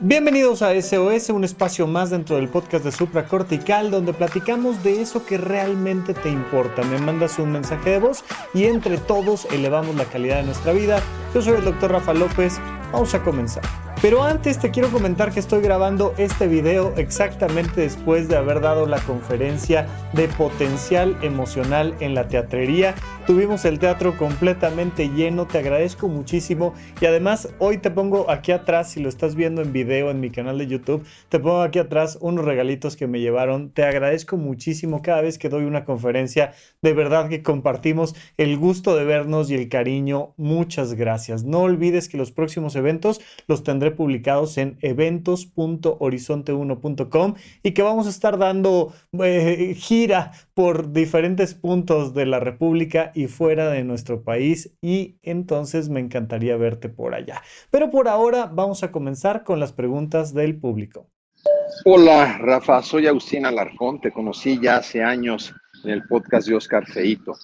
Bienvenidos a SOS, un espacio más dentro del podcast de Supra Cortical donde platicamos de eso que realmente te importa. Me mandas un mensaje de voz y entre todos elevamos la calidad de nuestra vida. Yo soy el doctor Rafa López. Vamos a comenzar. Pero antes te quiero comentar que estoy grabando este video exactamente después de haber dado la conferencia de potencial emocional en la teatrería. Tuvimos el teatro completamente lleno, te agradezco muchísimo y además hoy te pongo aquí atrás, si lo estás viendo en video en mi canal de YouTube, te pongo aquí atrás unos regalitos que me llevaron. Te agradezco muchísimo cada vez que doy una conferencia, de verdad que compartimos el gusto de vernos y el cariño. Muchas gracias. No olvides que los próximos eventos los tendré publicados en eventos.horizonte1.com y que vamos a estar dando eh, gira por diferentes puntos de la República y fuera de nuestro país y entonces me encantaría verte por allá. Pero por ahora vamos a comenzar con las preguntas del público. Hola Rafa, soy Agustín Alarcón, te conocí ya hace años en el podcast de Oscar Feito.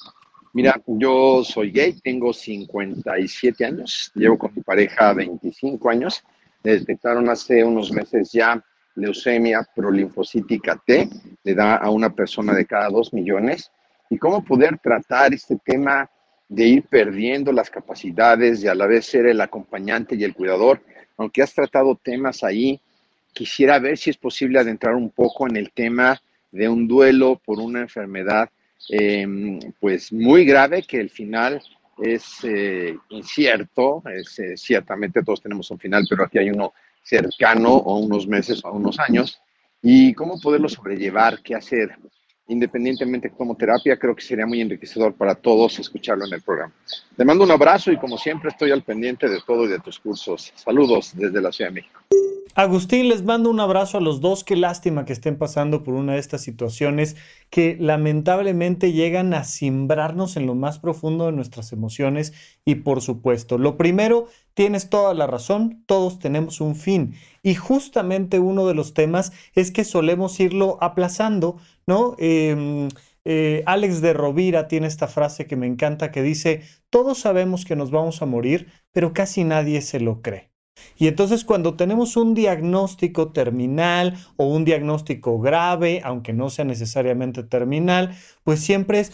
Mira, yo soy gay, tengo 57 años, llevo con mi pareja 25 años detectaron hace unos meses ya leucemia prolinfocítica T, le da a una persona de cada dos millones, y cómo poder tratar este tema de ir perdiendo las capacidades y a la vez ser el acompañante y el cuidador. Aunque has tratado temas ahí, quisiera ver si es posible adentrar un poco en el tema de un duelo por una enfermedad em, pues muy grave que el final es eh, incierto, es, eh, ciertamente todos tenemos un final, pero aquí hay uno cercano o unos meses o unos años, y cómo poderlo sobrellevar, qué hacer. Independientemente como terapia, creo que sería muy enriquecedor para todos escucharlo en el programa. Te mando un abrazo y como siempre estoy al pendiente de todo y de tus cursos. Saludos desde la Ciudad de México. Agustín, les mando un abrazo a los dos. Qué lástima que estén pasando por una de estas situaciones que lamentablemente llegan a simbrarnos en lo más profundo de nuestras emociones. Y por supuesto, lo primero, tienes toda la razón, todos tenemos un fin. Y justamente uno de los temas es que solemos irlo aplazando, ¿no? Em, eh, Alex de Rovira tiene esta frase que me encanta que dice, todos sabemos que nos vamos a morir, pero casi nadie se lo cree. Y entonces cuando tenemos un diagnóstico terminal o un diagnóstico grave, aunque no sea necesariamente terminal, pues siempre es,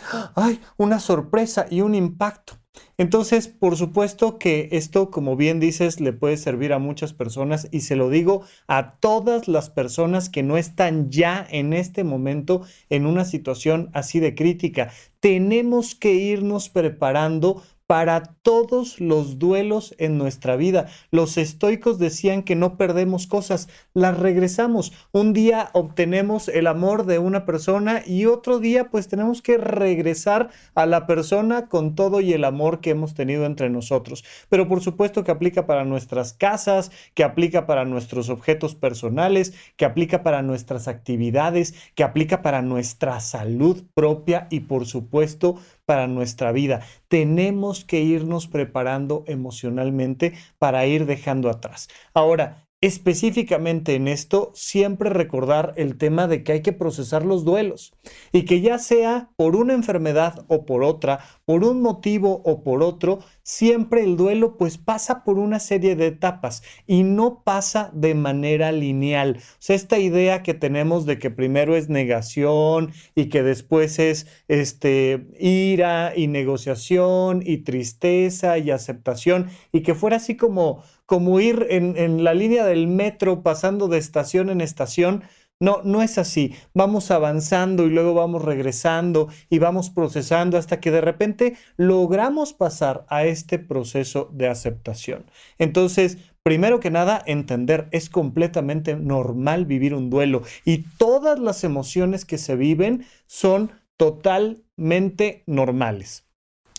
una sorpresa y un impacto. Entonces, por supuesto que esto, como bien dices, le puede servir a muchas personas y se lo digo a todas las personas que no están ya en este momento en una situación así de crítica. Tenemos que irnos preparando para todos los duelos en nuestra vida. Los estoicos decían que no perdemos cosas, las regresamos. Un día obtenemos el amor de una persona y otro día pues tenemos que regresar a la persona con todo y el amor que hemos tenido entre nosotros. Pero por supuesto que aplica para nuestras casas, que aplica para nuestros objetos personales, que aplica para nuestras actividades, que aplica para nuestra salud propia y por supuesto para nuestra vida. Tenemos que irnos preparando emocionalmente para ir dejando atrás. Ahora, específicamente en esto, siempre recordar el tema de que hay que procesar los duelos y que ya sea por una enfermedad o por otra, por un motivo o por otro, siempre el duelo pues pasa por una serie de etapas y no pasa de manera lineal. O sea, esta idea que tenemos de que primero es negación y que después es este ira y negociación y tristeza y aceptación y que fuera así como como ir en, la línea del metro pasando de estación en estación, no, no es así. Vamos avanzando y luego vamos regresando y vamos procesando hasta que de repente logramos pasar a este proceso de aceptación. Entonces, primero que nada, entender, es completamente normal vivir un duelo y todas las emociones que se viven son totalmente normales.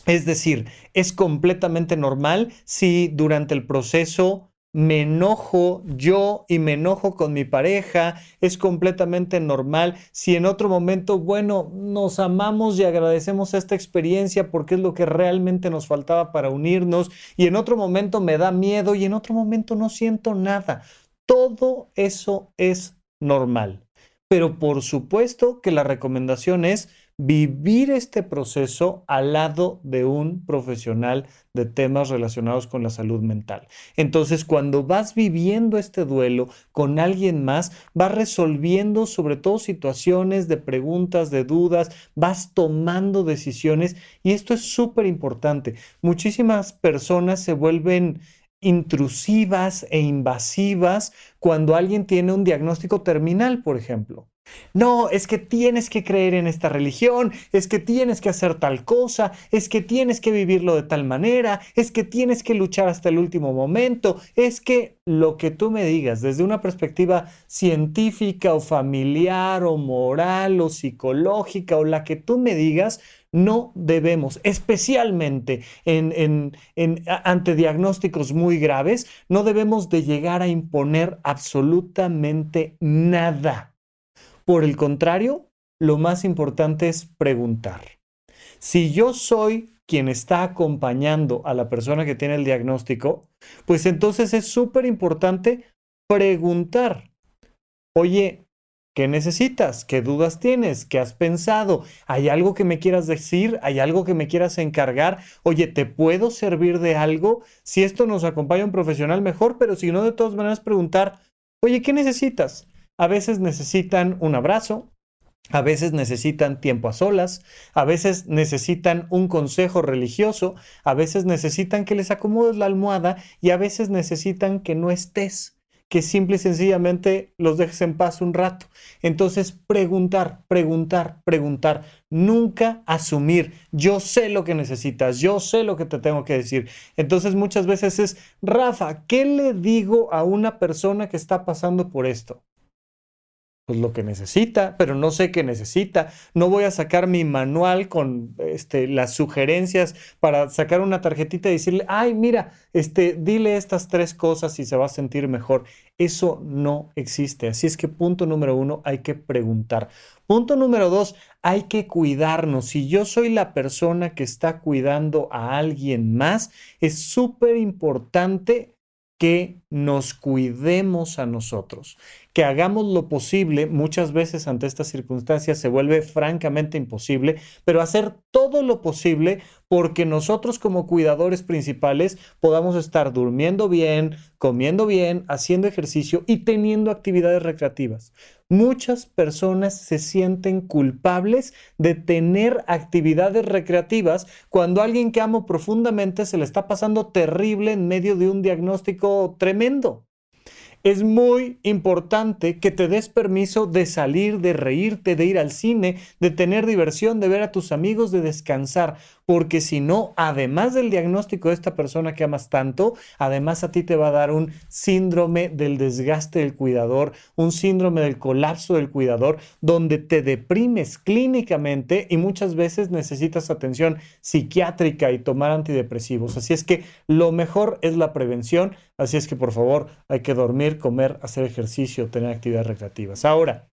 Es decir, es completamente normal si durante el proceso me enojo yo y me enojo con mi pareja, es completamente normal. Si en otro momento, bueno, nos amamos y agradecemos esta experiencia porque es lo que realmente nos faltaba para unirnos, y en otro momento me da miedo y en otro momento no siento nada. Todo eso es normal. Pero por supuesto que la recomendación es vivir este proceso al lado de un profesional de temas relacionados con la salud mental. Entonces, cuando vas viviendo este duelo con alguien más, vas resolviendo sobre todo situaciones de preguntas, de dudas, vas tomando decisiones y esto es súper importante. Muchísimas personas se vuelven intrusivas e invasivas cuando alguien tiene un diagnóstico terminal, por ejemplo. No, es que tienes que creer en esta religión, es que tienes que hacer tal cosa, es que tienes que vivirlo de tal manera, es que tienes que luchar hasta el último momento, es que lo que tú me digas desde una perspectiva científica o familiar o moral o psicológica o la que tú me digas, no debemos, especialmente en, ante diagnósticos muy graves, no debemos de llegar a imponer absolutamente nada por el contrario, lo más importante es preguntar. Si yo soy quien está acompañando a la persona que tiene el diagnóstico, pues entonces es súper importante preguntar. Oye, ¿qué necesitas? ¿Qué dudas tienes? ¿Qué has pensado? ¿Hay algo que me quieras decir? ¿Hay algo que me quieras encargar? Oye, ¿te puedo servir de algo? Si esto nos acompaña un profesional, mejor, pero si no, de todas maneras preguntar, oye, ¿qué necesitas? A veces necesitan un abrazo, a veces necesitan tiempo a solas, a veces necesitan un consejo religioso, a veces necesitan que les acomodes la almohada y a veces necesitan que no estés, que simple y sencillamente los dejes en paz un rato. Entonces, preguntar, preguntar, preguntar, nunca asumir, yo sé lo que necesitas, yo sé lo que te tengo que decir. Entonces, muchas veces es, Rafa, ¿qué le digo a una persona que está pasando por esto? Pues lo que necesita, pero no sé qué necesita. No voy a sacar mi manual con este, las sugerencias para sacar una tarjetita y decirle, ay, mira, este, dile estas tres cosas y se va a sentir mejor. Eso no existe. Así es que punto número uno, hay que preguntar. Punto número dos, hay que cuidarnos. Si yo soy la persona que está cuidando a alguien más, es súper importante que nos cuidemos a nosotros, que hagamos lo posible, muchas veces ante estas circunstancias se vuelve francamente imposible, pero hacer todo lo posible porque nosotros como cuidadores principales podamos estar durmiendo bien, comiendo bien, haciendo ejercicio y teniendo actividades recreativas. Muchas personas se sienten culpables de tener actividades recreativas cuando alguien que amo profundamente se le está pasando terrible en medio de un diagnóstico tremendo es muy importante que te des permiso de salir, de reírte, de ir al cine, de tener diversión, de ver a tus amigos, de descansar, porque si no, además del diagnóstico de esta persona que amas tanto, además a ti te va a dar un síndrome del desgaste del cuidador, un síndrome del colapso del cuidador, donde te deprimes clínicamente y muchas veces necesitas atención psiquiátrica y tomar antidepresivos. Así es que lo mejor es la prevención, así es que por favor hay que dormir comer, hacer ejercicio, tener actividades recreativas. Ahora,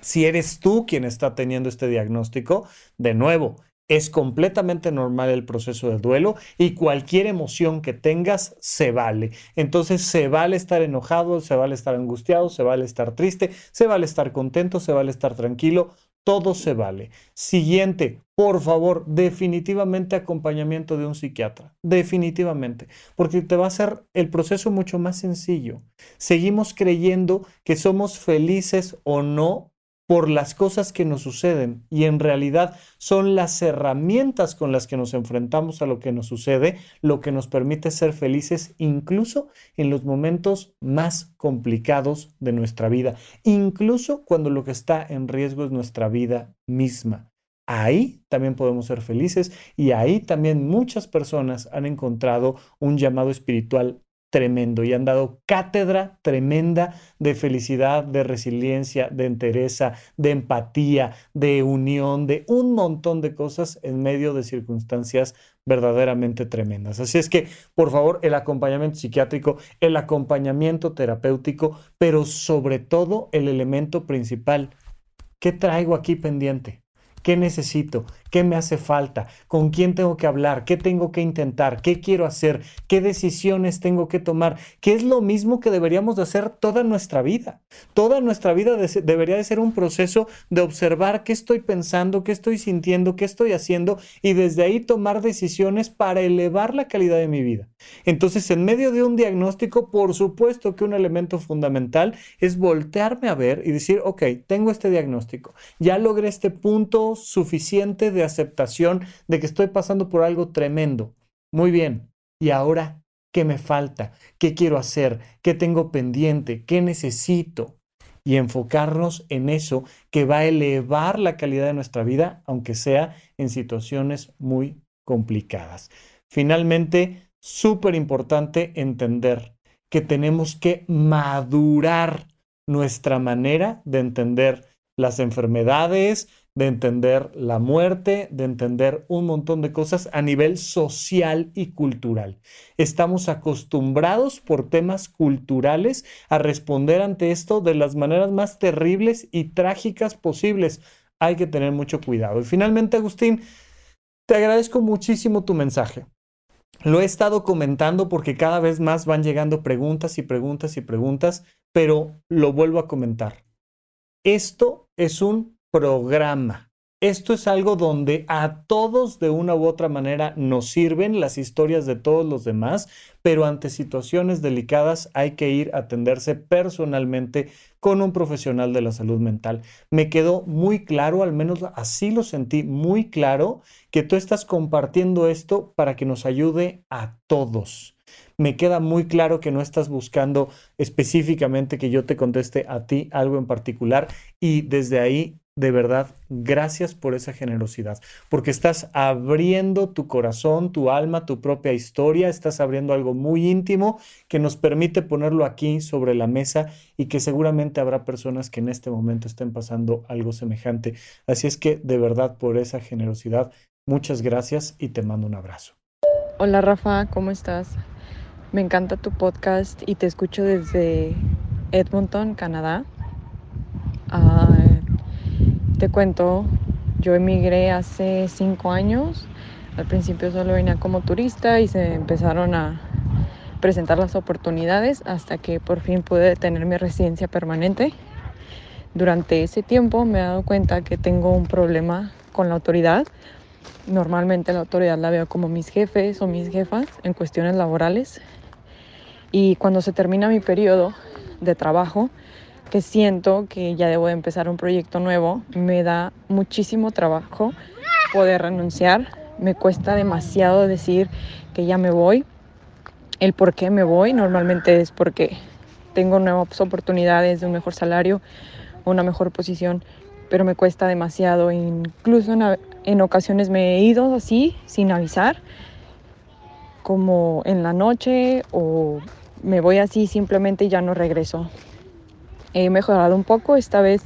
si eres tú quien está teniendo este diagnóstico, de nuevo, es completamente normal el proceso de duelo y cualquier emoción que tengas se vale. Entonces se vale estar enojado, se vale estar angustiado, se vale estar triste, se vale estar contento, se vale estar tranquilo todo se vale. Siguiente, por favor, definitivamente acompañamiento de un psiquiatra. Definitivamente. Porque te va a hacer el proceso mucho más sencillo. Seguimos creyendo que somos felices o no por las cosas que nos suceden y en realidad son las herramientas con las que nos enfrentamos a lo que nos sucede lo que nos permite ser felices incluso en los momentos más complicados de nuestra vida, incluso cuando lo que está en riesgo es nuestra vida misma. Ahí también podemos ser felices y ahí también muchas personas han encontrado un llamado espiritual tremendo y han dado cátedra tremenda de felicidad, de resiliencia, de entereza, de empatía, de unión, de un montón de cosas en medio de circunstancias verdaderamente tremendas. Así es que, por favor, el acompañamiento psiquiátrico, el acompañamiento terapéutico, pero sobre todo el elemento principal, ¿qué traigo aquí pendiente? ¿Qué necesito? Qué me hace falta, con quién tengo que hablar, qué tengo que intentar, qué quiero hacer, qué decisiones tengo que tomar, que es lo mismo que deberíamos de hacer toda nuestra vida. Toda nuestra vida debería de ser un proceso de observar qué estoy pensando, qué estoy sintiendo, qué estoy haciendo y desde ahí tomar decisiones para elevar la calidad de mi vida. Entonces, en medio de un diagnóstico, por supuesto que un elemento fundamental es voltearme a ver y decir, ok, tengo este diagnóstico, ya logré este punto suficiente de aceptación de que estoy pasando por algo tremendo. Muy bien, ¿y ahora qué me falta? ¿Qué quiero hacer? ¿Qué tengo pendiente? ¿Qué necesito? Y enfocarnos en eso que va a elevar la calidad de nuestra vida, aunque sea en situaciones muy complicadas. Finalmente, súper importante entender que tenemos que madurar nuestra manera de entender las enfermedades, de entender la muerte, de entender un montón de cosas a nivel social y cultural. Estamos acostumbrados por temas culturales a responder ante esto de las maneras más terribles y trágicas posibles. Hay que tener mucho cuidado. Y finalmente, Agustín, te agradezco muchísimo tu mensaje. Lo he estado comentando porque cada vez más van llegando preguntas y preguntas y preguntas, pero lo vuelvo a comentar. Esto es un programa. Esto es algo donde a todos de una u otra manera nos sirven las historias de todos los demás, pero ante situaciones delicadas hay que ir a atenderse personalmente con un profesional de la salud mental. Me quedó muy claro, al menos así lo sentí muy claro, que tú estás compartiendo esto para que nos ayude a todos. Me queda muy claro que no estás buscando específicamente que yo te conteste a ti algo en particular y desde ahí de verdad, gracias por esa generosidad, porque estás abriendo tu corazón, tu alma, tu propia historia, estás abriendo algo muy íntimo que nos permite ponerlo aquí sobre la mesa y que seguramente habrá personas que en este momento estén pasando algo semejante. Así es que, de verdad, por esa generosidad, muchas gracias y te mando un abrazo. Hola Rafa, ¿cómo estás? Me encanta tu podcast y te escucho desde Edmonton, Canadá. Ah, te cuento, yo emigré hace cinco años. Al principio solo venía como turista y se empezaron a presentar las oportunidades hasta que por fin pude tener mi residencia permanente. Durante ese tiempo me he dado cuenta que tengo un problema con la autoridad. Normalmente la autoridad la veo como mis jefes o mis jefas en cuestiones laborales. Y cuando se termina mi periodo de trabajo, que siento que ya debo de empezar un proyecto nuevo, me da muchísimo trabajo poder renunciar. Me cuesta demasiado decir que ya me voy. El por qué me voy normalmente es porque tengo nuevas oportunidades de un mejor salario, una mejor posición, pero me cuesta demasiado. Incluso en, en ocasiones me he ido así, sin avisar, como en la noche o me voy así simplemente y ya no regreso he mejorado un poco esta vez,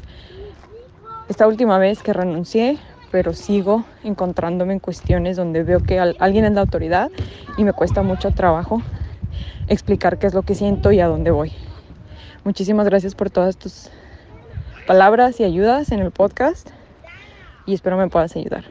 esta última vez que renuncié, pero sigo encontrándome en cuestiones donde veo que alguien es la autoridad y me cuesta mucho trabajo explicar qué es lo que siento y a dónde voy. Muchísimas gracias por todas tus palabras y ayudas en el podcast y espero me puedas ayudar.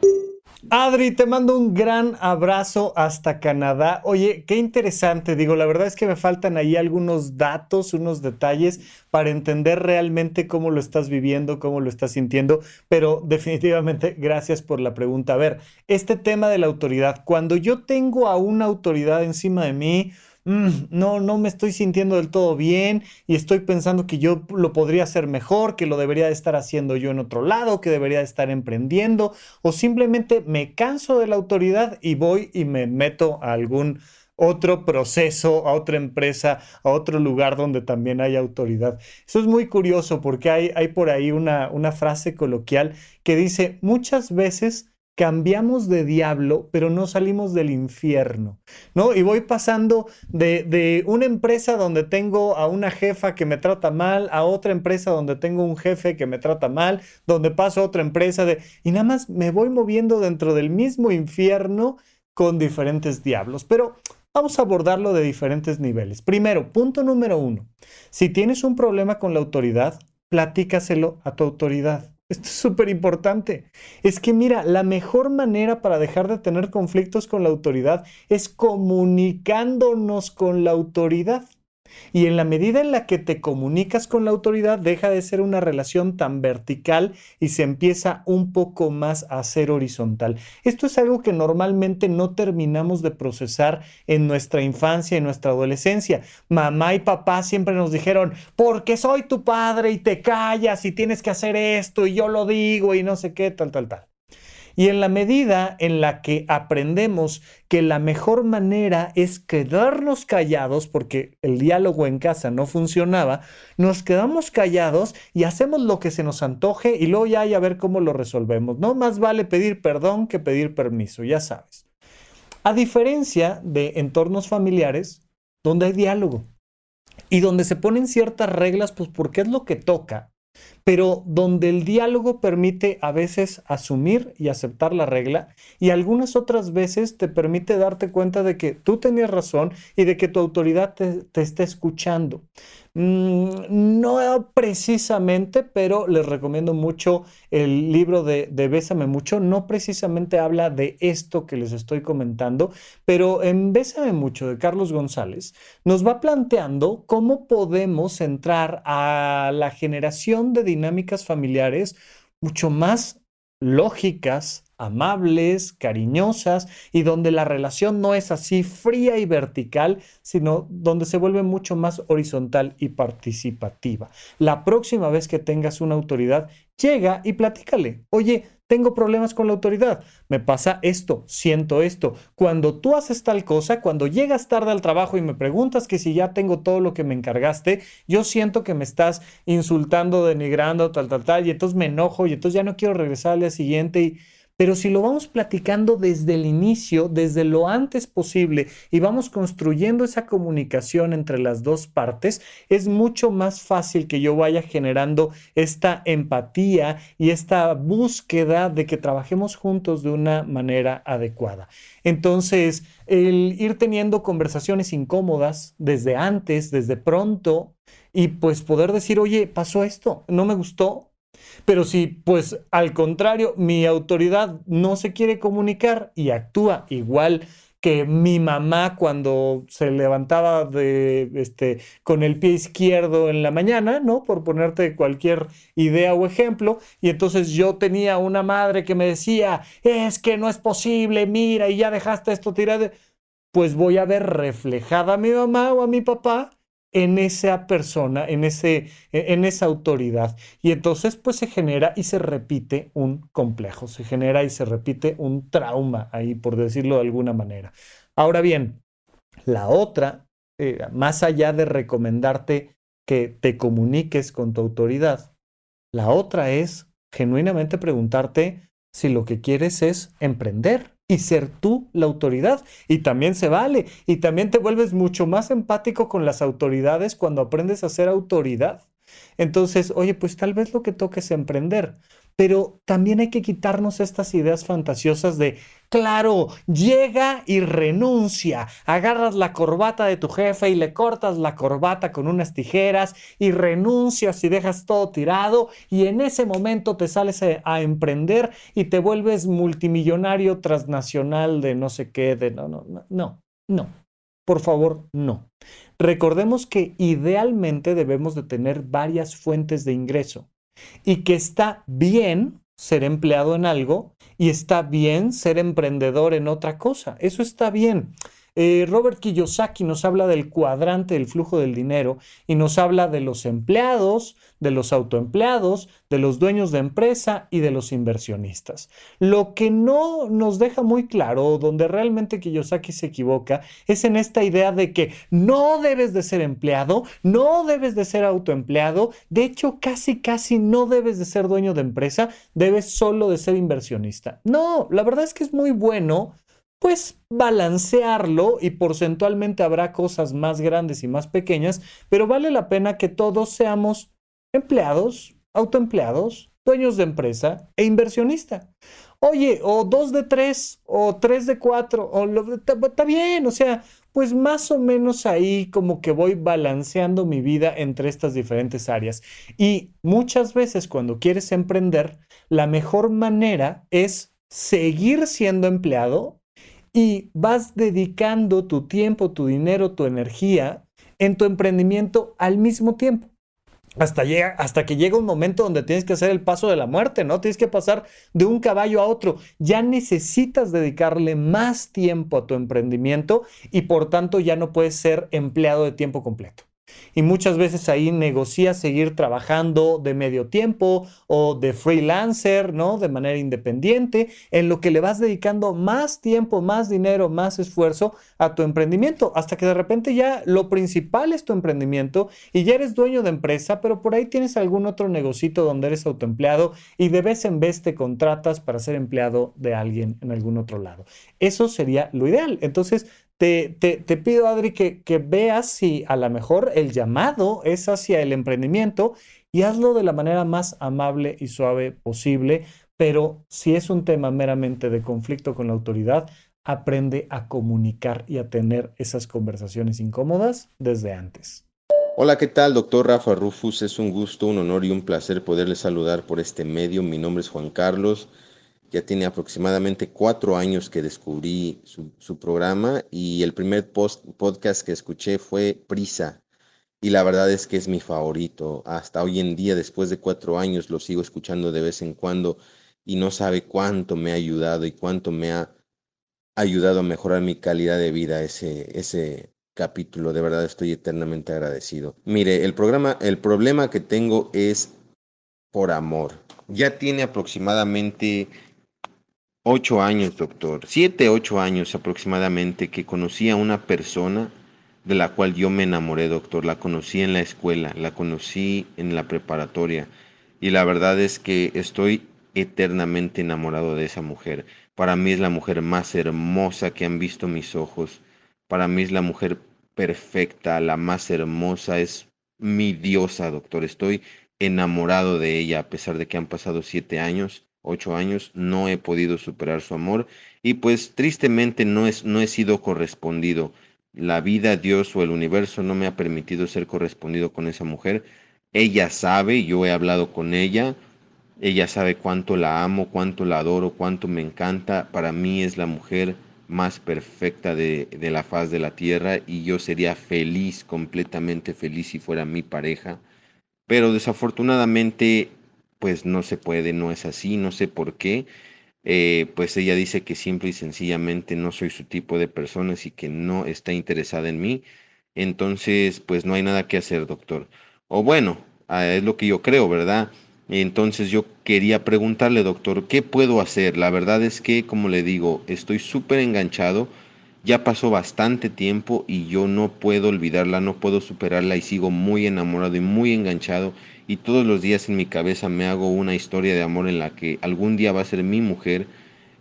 Adri, te mando un gran abrazo hasta Canadá. Oye, qué interesante, digo, la verdad es que me faltan ahí algunos datos, unos detalles para entender realmente cómo lo estás viviendo, cómo lo estás sintiendo, pero definitivamente gracias por la pregunta. A ver, este tema de la autoridad, cuando yo tengo a una autoridad encima de mí, Mm, no, no me estoy sintiendo del todo bien y estoy pensando que yo lo podría hacer mejor, que lo debería estar haciendo yo en otro lado, que debería estar emprendiendo, o simplemente me canso de la autoridad y voy y me meto a algún otro proceso, a otra empresa, a otro lugar donde también hay autoridad. Eso es muy curioso porque hay, hay por ahí una, una frase coloquial que dice, muchas veces cambiamos de diablo, pero no salimos del infierno, ¿no? Y voy pasando de, una empresa donde tengo a una jefa que me trata mal, a otra empresa donde tengo un jefe que me trata mal, donde paso a otra empresa de... Y nada más me voy moviendo dentro del mismo infierno con diferentes diablos, pero... Vamos a abordarlo de diferentes niveles. Primero, punto número uno. Si tienes un problema con la autoridad, platícaselo a tu autoridad. Esto es súper importante. Es que mira, la mejor manera para dejar de tener conflictos con la autoridad es comunicándonos con la autoridad. Y en la medida en la que te comunicas con la autoridad, deja de ser una relación tan vertical y se empieza un poco más a ser horizontal. Esto es algo que normalmente no terminamos de procesar en nuestra infancia y nuestra adolescencia. Mamá y papá siempre nos dijeron, porque soy tu padre y te callas y tienes que hacer esto y yo lo digo y no sé qué, tal, tal, tal. Y en la medida en la que aprendemos que la mejor manera es quedarnos callados, porque el diálogo en casa no funcionaba, nos quedamos callados y hacemos lo que se nos antoje y luego ya hay a ver cómo lo resolvemos. No más vale pedir perdón que pedir permiso, ya sabes. A diferencia de entornos familiares donde hay diálogo y donde se ponen ciertas reglas, pues porque es lo que toca pero donde el diálogo permite a veces asumir y aceptar la regla y algunas otras veces te permite darte cuenta de que tú tenías razón y de que tu autoridad te, está escuchando. Mm, no precisamente, pero les recomiendo mucho el libro de, de Bésame Mucho. No precisamente habla de esto que les estoy comentando, pero en Bésame Mucho de Carlos González nos va planteando cómo podemos entrar a la generación de dinámicas familiares mucho más lógicas, amables, cariñosas y donde la relación no es así fría y vertical, sino donde se vuelve mucho más horizontal y participativa. La próxima vez que tengas una autoridad, llega y platícale. Oye, tengo problemas con la autoridad, me pasa esto, siento esto. Cuando tú haces tal cosa, cuando llegas tarde al trabajo y me preguntas que si ya tengo todo lo que me encargaste, yo siento que me estás insultando, denigrando, tal, tal, tal, y entonces me enojo y entonces ya no quiero regresar al día siguiente y pero si lo vamos platicando desde el inicio, desde lo antes posible, y vamos construyendo esa comunicación entre las dos partes, es mucho más fácil que yo vaya generando esta empatía y esta búsqueda de que trabajemos juntos de una manera adecuada. Entonces, el ir teniendo conversaciones incómodas desde antes, desde pronto, y pues poder decir, oye, pasó esto, no me gustó, pero si, pues, al contrario, mi autoridad no se quiere comunicar y actúa igual que mi mamá cuando se levantaba de, este, con el pie izquierdo en la mañana, ¿no? Por ponerte cualquier idea o ejemplo. Y entonces yo tenía una madre que me decía, es que no es posible, mira, y ya dejaste esto tirado. Pues voy a ver reflejada a mi mamá o a mi papá en esa persona, en, ese, e, en esa autoridad. Y entonces pues se genera y se repite un complejo, se genera y se repite un trauma ahí, por decirlo de alguna manera. Ahora bien, la otra, eh, más allá de recomendarte que te comuniques con tu autoridad, la otra es genuinamente preguntarte si lo que quieres es emprender y ser tú la autoridad. Y también se vale. Y también te vuelves mucho más empático con las autoridades cuando aprendes a ser autoridad. Entonces, oye, pues tal vez lo que toque es emprender pero también hay que quitarnos estas ideas fantasiosas de, claro, llega y renuncia, agarras la corbata de tu jefe y le cortas la corbata con unas tijeras y renuncias y dejas todo tirado y en ese momento te sales a, emprender y te vuelves multimillonario transnacional de no sé qué, de no, no, no, no, no. Por favor, no. Recordemos que idealmente debemos de tener varias fuentes de ingreso y que está bien ser empleado en algo y está bien ser emprendedor en otra cosa. Eso está bien. Eh, Robert Kiyosaki nos habla del cuadrante del flujo del dinero y nos habla de los empleados, de los autoempleados, de los dueños de empresa y de los inversionistas. Lo que no nos deja muy claro, donde realmente Kiyosaki se equivoca, es en esta idea de que no debes de ser empleado, no debes de ser autoempleado, de hecho casi casi no debes de ser dueño de empresa, debes solo de ser inversionista. No, la verdad es que es muy bueno pues balancearlo y porcentualmente habrá cosas más grandes y más pequeñas, pero vale la pena que todos seamos empleados, autoempleados, dueños de empresa e inversionista. oye, o dos de tres, o tres de cuatro, o está bien, o sea, pues más o menos ahí como que voy balanceando mi vida entre estas diferentes áreas. Y muchas veces cuando quieres emprender, la mejor manera es seguir siendo empleado y vas dedicando tu tiempo, tu dinero, tu energía en tu emprendimiento al mismo tiempo. Hasta, llega, hasta que llega un momento donde tienes que hacer el paso de la muerte, ¿no? Tienes que pasar de un caballo a otro. Ya necesitas dedicarle más tiempo a tu emprendimiento y por tanto ya no puedes ser empleado de tiempo completo y muchas veces ahí negocias seguir trabajando de medio tiempo o de freelancer, ¿no? De manera independiente, en lo que le vas dedicando más tiempo, más dinero, más esfuerzo a tu emprendimiento, hasta que de repente ya lo principal es tu emprendimiento y ya eres dueño de empresa, pero por ahí tienes algún otro negocito donde eres autoempleado y de vez en vez te contratas para ser empleado de alguien en algún otro lado. Eso sería lo ideal. Entonces, te, te, pido, Adri, que, que veas si a lo mejor el llamado es hacia el emprendimiento y hazlo de la manera más amable y suave posible, pero si es un tema meramente de conflicto con la autoridad, aprende a comunicar y a tener esas conversaciones incómodas desde antes. Hola, ¿qué tal, doctor Rafa Rufus? Es un gusto, un honor y un placer poderle saludar por este medio. Mi nombre es Juan Carlos. Ya tiene aproximadamente cuatro años que descubrí su, programa y el primer post, podcast que escuché fue Prisa. Y la verdad es que es mi favorito. Hasta hoy en día, después de cuatro años, lo sigo escuchando de vez en cuando y no sabe cuánto me ha ayudado y cuánto me ha ayudado a mejorar mi calidad de vida ese, ese capítulo. De verdad estoy eternamente agradecido. Mire, el programa, el problema que tengo es por amor. Ya tiene aproximadamente Ocho años, doctor. Siete, ocho años aproximadamente que conocí a una persona de la cual yo me enamoré, doctor. La conocí en la escuela, la conocí en la preparatoria. Y la verdad es que estoy eternamente enamorado de esa mujer. Para mí es la mujer más hermosa que han visto mis ojos. Para mí es la mujer perfecta, la más hermosa. Es mi diosa, doctor. Estoy enamorado de ella a pesar de que han pasado siete años ocho años, no he podido superar su amor y pues tristemente no, es, no he sido correspondido. La vida, Dios o el universo no me ha permitido ser correspondido con esa mujer. Ella sabe, yo he hablado con ella, ella sabe cuánto la amo, cuánto la adoro, cuánto me encanta. Para mí es la mujer más perfecta de, de la faz de la tierra y yo sería feliz, completamente feliz si fuera mi pareja. Pero desafortunadamente pues no se puede, no es así, no sé por qué. Eh, pues ella dice que simple y sencillamente no soy su tipo de personas y que no está interesada en mí. Entonces, pues no hay nada que hacer, doctor. O bueno, ah, es lo que yo creo, ¿verdad? Entonces yo quería preguntarle, doctor, ¿qué puedo hacer? La verdad es que, como le digo, estoy súper enganchado ya pasó bastante tiempo y yo no puedo olvidarla, no puedo superarla y sigo muy enamorado y muy enganchado y todos los días en mi cabeza me hago una historia de amor en la que algún día va a ser mi mujer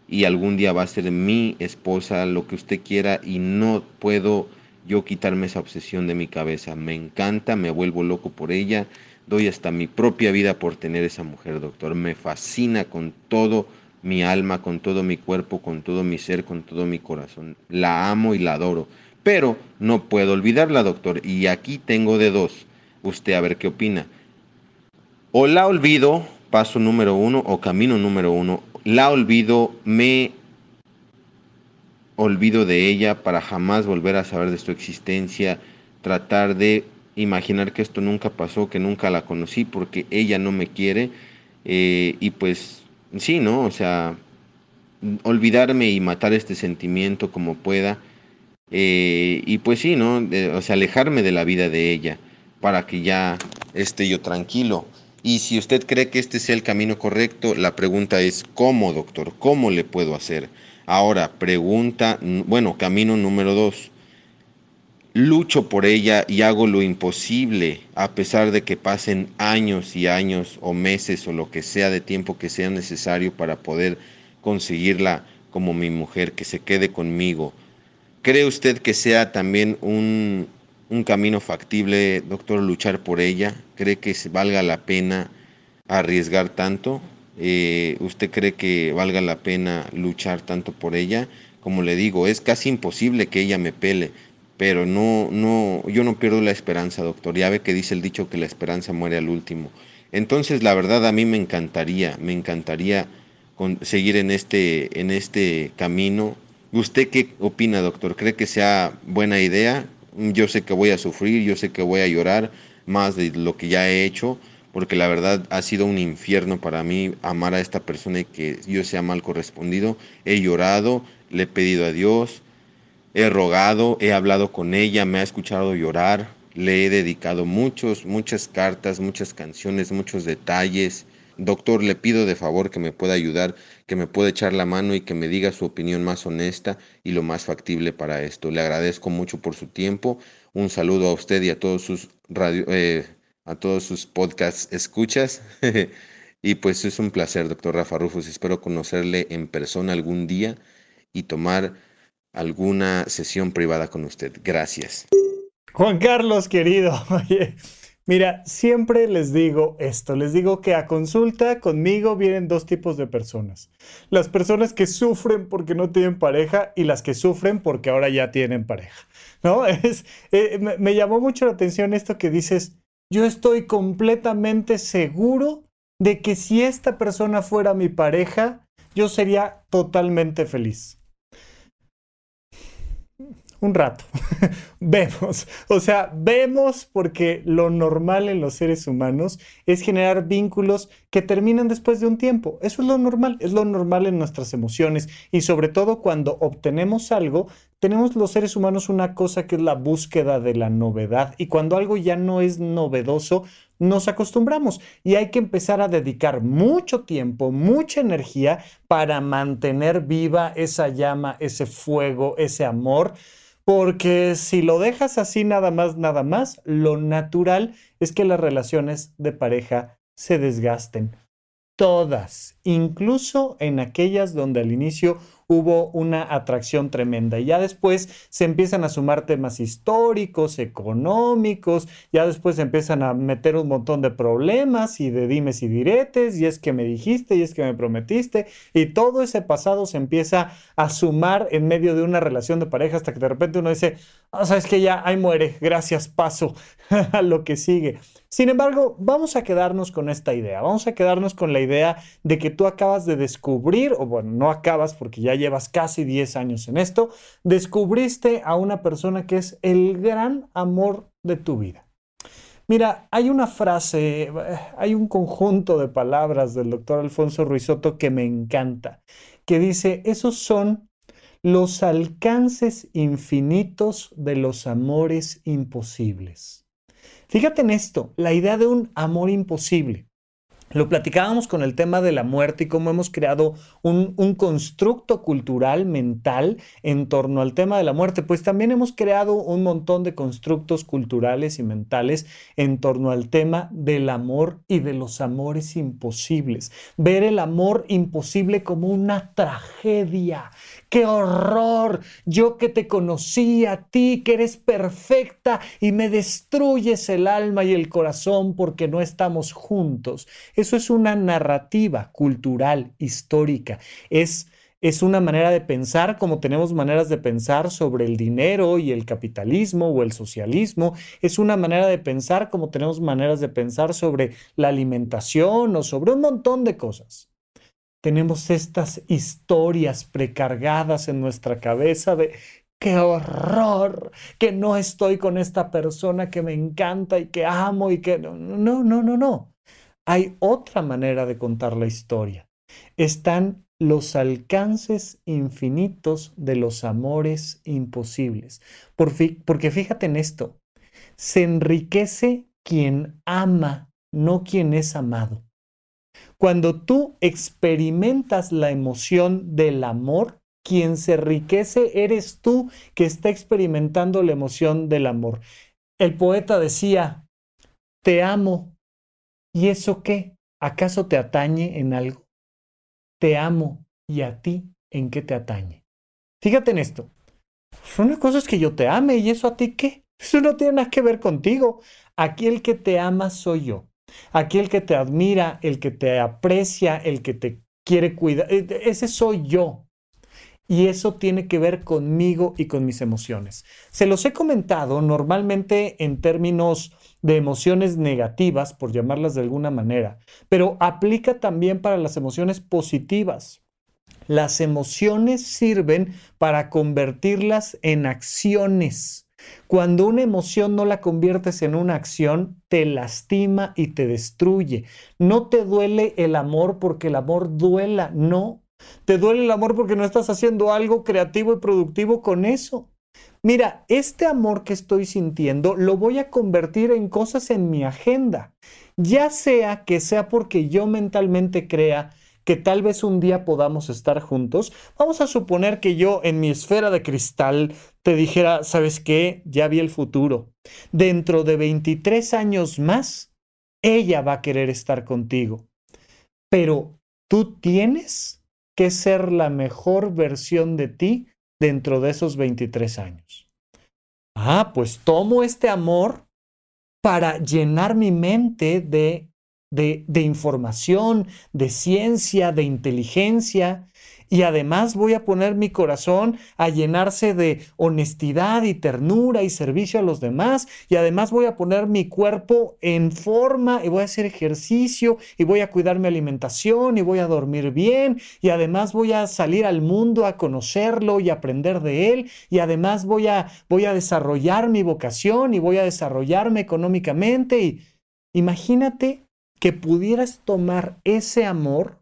y algún día va a ser mi esposa, lo que usted quiera y no puedo yo quitarme esa obsesión de mi cabeza. Me encanta, me vuelvo loco por ella, doy hasta mi propia vida por tener esa mujer, doctor. Me fascina con todo mi alma, con todo mi cuerpo, con todo mi ser, con todo mi corazón. La amo y la adoro, pero no puedo olvidarla, doctor. Y aquí tengo de dos. Usted a ver qué opina. O la olvido, paso número uno, o camino número uno. La olvido, me olvido de ella para jamás volver a saber de su existencia, tratar de imaginar que esto nunca pasó, que nunca la conocí porque ella no me quiere eh, y pues sí, ¿no? O sea, olvidarme y matar este sentimiento como pueda. Eh, y pues sí, ¿no? o sea, alejarme de la vida de ella para que ya esté yo tranquilo. Y si usted cree que este sea el camino correcto, la pregunta es, ¿cómo, doctor? ¿Cómo le puedo hacer? Ahora, pregunta, bueno, camino número dos lucho por ella y hago lo imposible, a pesar de que pasen años y años o meses o lo que sea de tiempo que sea necesario para poder conseguirla como mi mujer, que se quede conmigo. ¿Cree usted que sea también un, un camino factible, doctor, luchar por ella? ¿Cree que valga la pena arriesgar tanto? eh, ¿usted cree que valga la pena luchar tanto por ella? Como le digo, es casi imposible que ella me pele, pero no, no, yo no pierdo la esperanza, doctor. Ya ve que dice el dicho que la esperanza muere al último. Entonces, la verdad, a mí me encantaría, me encantaría seguir en este, en este camino. ¿Usted qué opina, doctor? ¿Cree que sea buena idea? Yo sé que voy a sufrir, yo sé que voy a llorar más de lo que ya he hecho, porque la verdad ha sido un infierno para mí amar a esta persona y que yo sea mal correspondido. He llorado, le he pedido a Dios, he rogado, he hablado con ella, me ha escuchado llorar, le he dedicado muchos, muchas cartas, muchas canciones, muchos detalles. Doctor, le pido de favor que me pueda ayudar, que me pueda echar la mano y que me diga su opinión más honesta y lo más factible para esto. Le agradezco mucho por su tiempo. Un saludo a usted y a todos sus radio, eh, a todos sus podcasts escuchas. y pues es un placer, doctor Rafa Rufus. Espero conocerle en persona algún día y tomar alguna sesión privada con usted. Gracias. Juan Carlos, querido, mira, siempre les digo esto, les digo que a consulta conmigo vienen dos tipos de personas. Las personas que sufren porque no tienen pareja y las que sufren porque ahora ya tienen pareja, ¿no? Es, eh, me, me llamó mucho la atención esto que dices, yo estoy completamente seguro de que si esta persona fuera mi pareja, yo sería totalmente feliz un rato. vemos, o sea, vemos porque lo normal en los seres humanos es generar vínculos que terminan después de un tiempo. Eso es lo normal, es lo normal en nuestras emociones y sobre todo cuando obtenemos algo, tenemos los seres humanos una cosa que es la búsqueda de la novedad y cuando algo ya no es novedoso, nos acostumbramos y hay que empezar a dedicar mucho tiempo, mucha energía para mantener viva esa llama, ese fuego, ese amor porque si lo dejas así nada más, nada más, lo natural es que las relaciones de pareja se desgasten. Todas, incluso en aquellas donde al inicio hubo una atracción tremenda. Y ya después se empiezan a sumar temas históricos, económicos, ya después se empiezan a meter un montón de problemas y de dimes y diretes, y es que me dijiste, y es que me prometiste, y todo ese pasado se empieza a sumar en medio de una relación de pareja hasta que de repente uno dice, ah, sabes que ya ahí muere, gracias, paso a lo que sigue. Sin embargo, vamos a quedarnos con esta idea, vamos a quedarnos con la idea de que tú acabas de descubrir, o bueno, no acabas porque ya llevas casi 10 años en esto, descubriste a una persona que es el gran amor de tu vida. Mira, hay una frase, eh, hay un conjunto de palabras del doctor Alfonso Ruizotto que me encanta, que dice, esos son los alcances infinitos de los amores imposibles. Fíjate en esto, la idea de un amor imposible. Lo platicábamos con el tema de la muerte y cómo hemos creado un, constructo cultural, mental, en torno al tema de la muerte. Pues también hemos creado un montón de constructos culturales y mentales en torno al tema del amor y de los amores imposibles. Ver el amor imposible como una tragedia. ¡Qué horror! Yo que te conocí a ti, que eres perfecta y me destruyes el alma y el corazón porque no estamos juntos. Eso es una narrativa cultural, histórica. Es, es una manera de pensar como tenemos maneras de pensar sobre el dinero y el capitalismo o el socialismo. Es una manera de pensar como tenemos maneras de pensar sobre la alimentación o sobre un montón de cosas. Tenemos estas historias precargadas en nuestra cabeza de qué horror, que no estoy con esta persona que me encanta y que amo y que no, no, no, no, no. Hay otra manera de contar la historia. Están los alcances infinitos de los amores imposibles. porque fíjate en esto, se enriquece quien ama, no quien es amado. Cuando tú experimentas la emoción del amor, quien se enriquece eres tú que está experimentando la emoción del amor. El poeta decía, te amo, ¿Y eso qué? ¿Acaso te atañe en algo? Te amo y a ti en qué te atañe. Fíjate en esto. Una cosa es que yo te ame y eso a ti qué. Eso no tiene nada que ver contigo. Aquí el que te ama soy yo. Aquí el que te admira, el que te aprecia, el que te quiere cuidar, e, ese soy yo. Y eso tiene que ver conmigo y con mis emociones. Se los he comentado normalmente en términos de emociones negativas, por llamarlas de alguna manera, pero aplica también para las emociones positivas. Las emociones sirven para convertirlas en acciones. Cuando una emoción no la conviertes en una acción, te lastima y te destruye. No te duele el amor porque el amor duela, no. Te duele el amor porque no estás haciendo algo creativo y productivo con eso. Mira, este amor que estoy sintiendo lo voy a convertir en cosas en mi agenda. Ya sea que sea porque yo mentalmente crea que tal vez un día podamos estar juntos, vamos a suponer que yo en mi esfera de cristal te dijera, ¿sabes qué? Ya vi el futuro. Dentro de 23 años más, ella va a querer estar contigo. Pero tú tienes que ser la mejor versión de ti dentro de esos 23 años. Ah, pues tomo este amor para llenar mi mente de de, información, de ciencia, de inteligencia. Y además voy a poner mi corazón a llenarse de honestidad y ternura y servicio a los demás. Y además voy a poner mi cuerpo en forma y voy a hacer ejercicio y voy a cuidar mi alimentación y voy a dormir bien. Y además voy a salir al mundo a conocerlo y aprender de él. Y además voy a, voy a desarrollar mi vocación y voy a desarrollarme económicamente. Y imagínate que pudieras tomar ese amor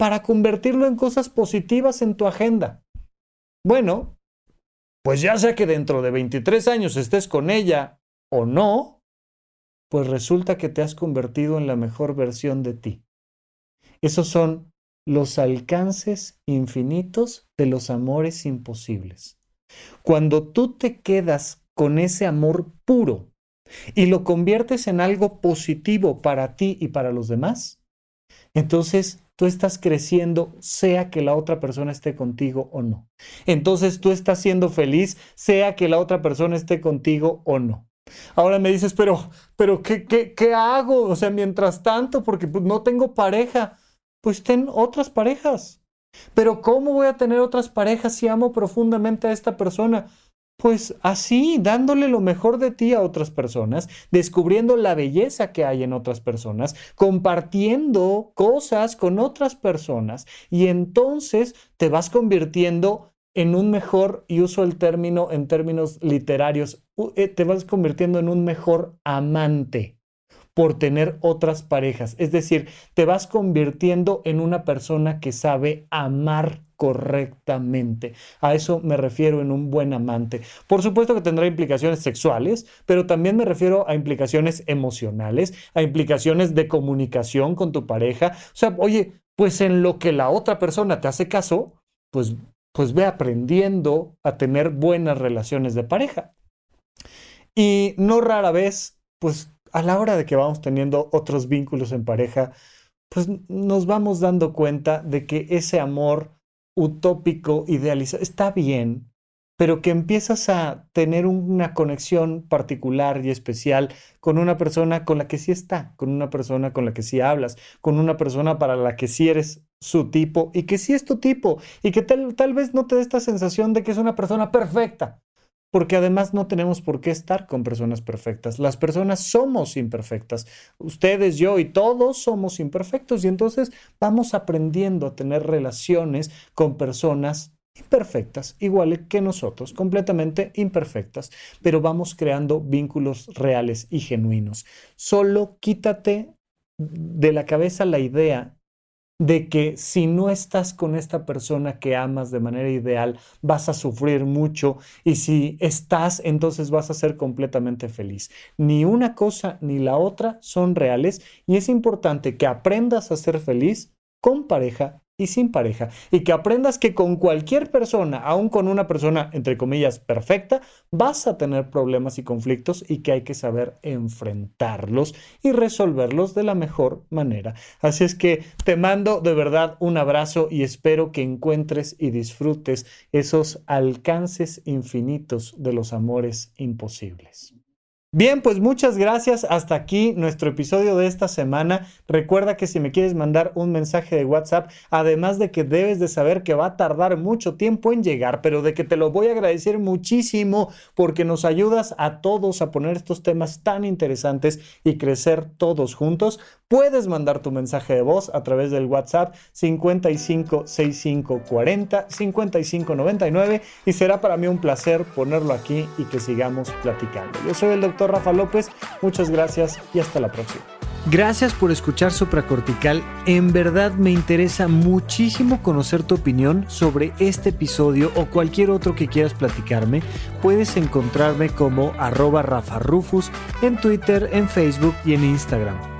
para convertirlo en cosas positivas en tu agenda. Bueno, pues ya sea que dentro de 23 años estés con ella o no, pues resulta que te has convertido en la mejor versión de ti. Esos son los alcances infinitos de los amores imposibles. Cuando tú te quedas con ese amor puro, y lo conviertes en algo positivo para ti y para los demás, entonces tú estás creciendo sea que la otra persona esté contigo o no. Entonces tú estás siendo feliz sea que la otra persona esté contigo o no. Ahora me dices, pero, pero ¿qué, qué, qué hago? O sea, mientras tanto, porque pues, no tengo pareja, pues ten otras parejas. Pero ¿cómo voy a tener otras parejas si amo profundamente a esta persona? Pues así, dándole lo mejor de ti a otras personas, descubriendo la belleza que hay en otras personas, compartiendo cosas con otras personas y entonces te vas convirtiendo en un mejor, y uso el término en términos literarios, eh, te vas convirtiendo en un mejor amante por tener otras parejas. Es decir, te vas convirtiendo en una persona que sabe amar correctamente. A eso me refiero en un buen amante. Por supuesto que tendrá implicaciones sexuales, pero también me refiero a implicaciones emocionales, a implicaciones de comunicación con tu pareja. O sea, oye, pues en lo que la otra persona te hace caso, pues, pues ve aprendiendo a tener buenas relaciones de pareja. Y no rara vez, pues a la hora de que vamos teniendo otros vínculos en pareja, pues nos vamos dando cuenta de que ese amor utópico, idealizado, está bien, pero que empiezas a tener una conexión particular y especial con una persona con la que sí está, con una persona con la que sí hablas, con una persona para la que sí eres su tipo y que sí es tu tipo y que tal, tal vez no te dé esta sensación de que es una persona perfecta, porque además no tenemos por qué estar con personas perfectas. Las personas somos imperfectas. Ustedes, yo y todos somos imperfectos y entonces vamos aprendiendo a tener relaciones con personas imperfectas, iguales que nosotros, completamente imperfectas, pero vamos creando vínculos reales y genuinos. Solo quítate de la cabeza la idea de que si no estás con esta persona que amas de manera ideal, vas a sufrir mucho y si estás, entonces vas a ser completamente feliz. Ni una cosa ni la otra son reales y es importante que aprendas a ser feliz con pareja y sin pareja. Y que aprendas que con cualquier persona, aún con una persona, entre comillas, perfecta, vas a tener problemas y conflictos y que hay que saber enfrentarlos y resolverlos de la mejor manera. Así es que te mando de verdad un abrazo y espero que encuentres y disfrutes esos alcances infinitos de los amores imposibles. Bien, pues muchas gracias. Hasta aquí nuestro episodio de esta semana. Recuerda que si me quieres mandar un mensaje de WhatsApp, además de que debes de saber que va a tardar mucho tiempo en llegar, pero de que te lo voy a agradecer muchísimo porque nos ayudas a todos a poner estos temas tan interesantes y crecer todos juntos, puedes mandar tu mensaje de voz a través del WhatsApp 556540 5599 y será para mí un placer ponerlo aquí y que sigamos platicando. Yo soy el doctor Rafa López. Muchas gracias y hasta la próxima. Gracias por escuchar Supracortical. En verdad me interesa muchísimo conocer tu opinión sobre este episodio o cualquier otro que quieras platicarme. Puedes encontrarme como arroba Rafa Rufus en Twitter, en Facebook y en Instagram.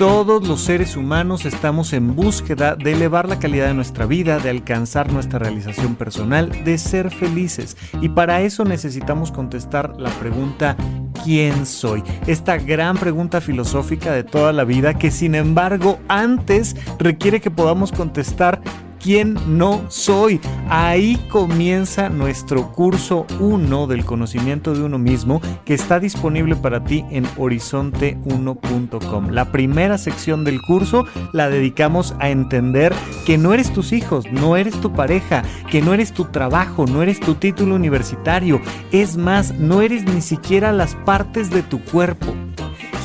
Todos los seres humanos estamos en búsqueda de elevar la calidad de nuestra vida, de alcanzar nuestra realización personal, de ser felices. Y para eso necesitamos contestar la pregunta ¿quién soy? Esta gran pregunta filosófica de toda la vida que sin embargo antes requiere que podamos contestar quién no soy. Ahí comienza nuestro curso 1 del conocimiento de uno mismo que está disponible para ti en horizonte1.com. La primera sección del curso la dedicamos a entender que no eres tus hijos, no eres tu pareja, que no eres tu trabajo, no eres tu título universitario. Es más, no eres ni siquiera las partes de tu cuerpo.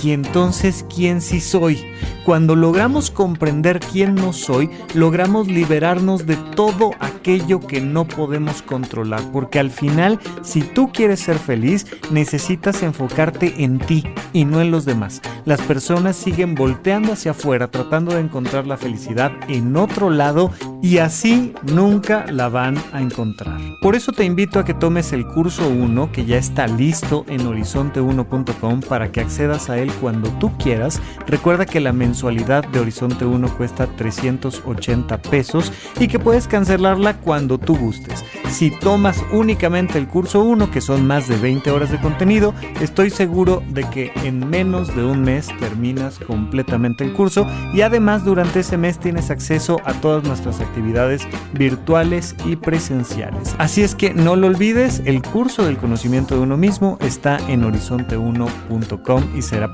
Y entonces, ¿quién sí soy? Cuando logramos comprender quién no soy, logramos liberarnos de todo aquello que no podemos controlar, porque al final, si tú quieres ser feliz, necesitas enfocarte en ti y no en los demás. Las personas siguen volteando hacia afuera tratando de encontrar la felicidad en otro lado y así nunca la van a encontrar. Por eso te invito a que tomes el curso 1 que ya está listo en horizonte1.com para que accedas a él cuando tú quieras. Recuerda que la mensualidad de Horizonte 1 cuesta 380 pesos y que puedes cancelarla cuando tú gustes. Si tomas únicamente el curso 1, que son más de 20 horas de contenido, estoy seguro de que en menos de un mes terminas completamente el curso y además durante ese mes tienes acceso a todas nuestras actividades virtuales y presenciales. Así es que no lo olvides, el curso del conocimiento de uno mismo está en horizonte1.com y será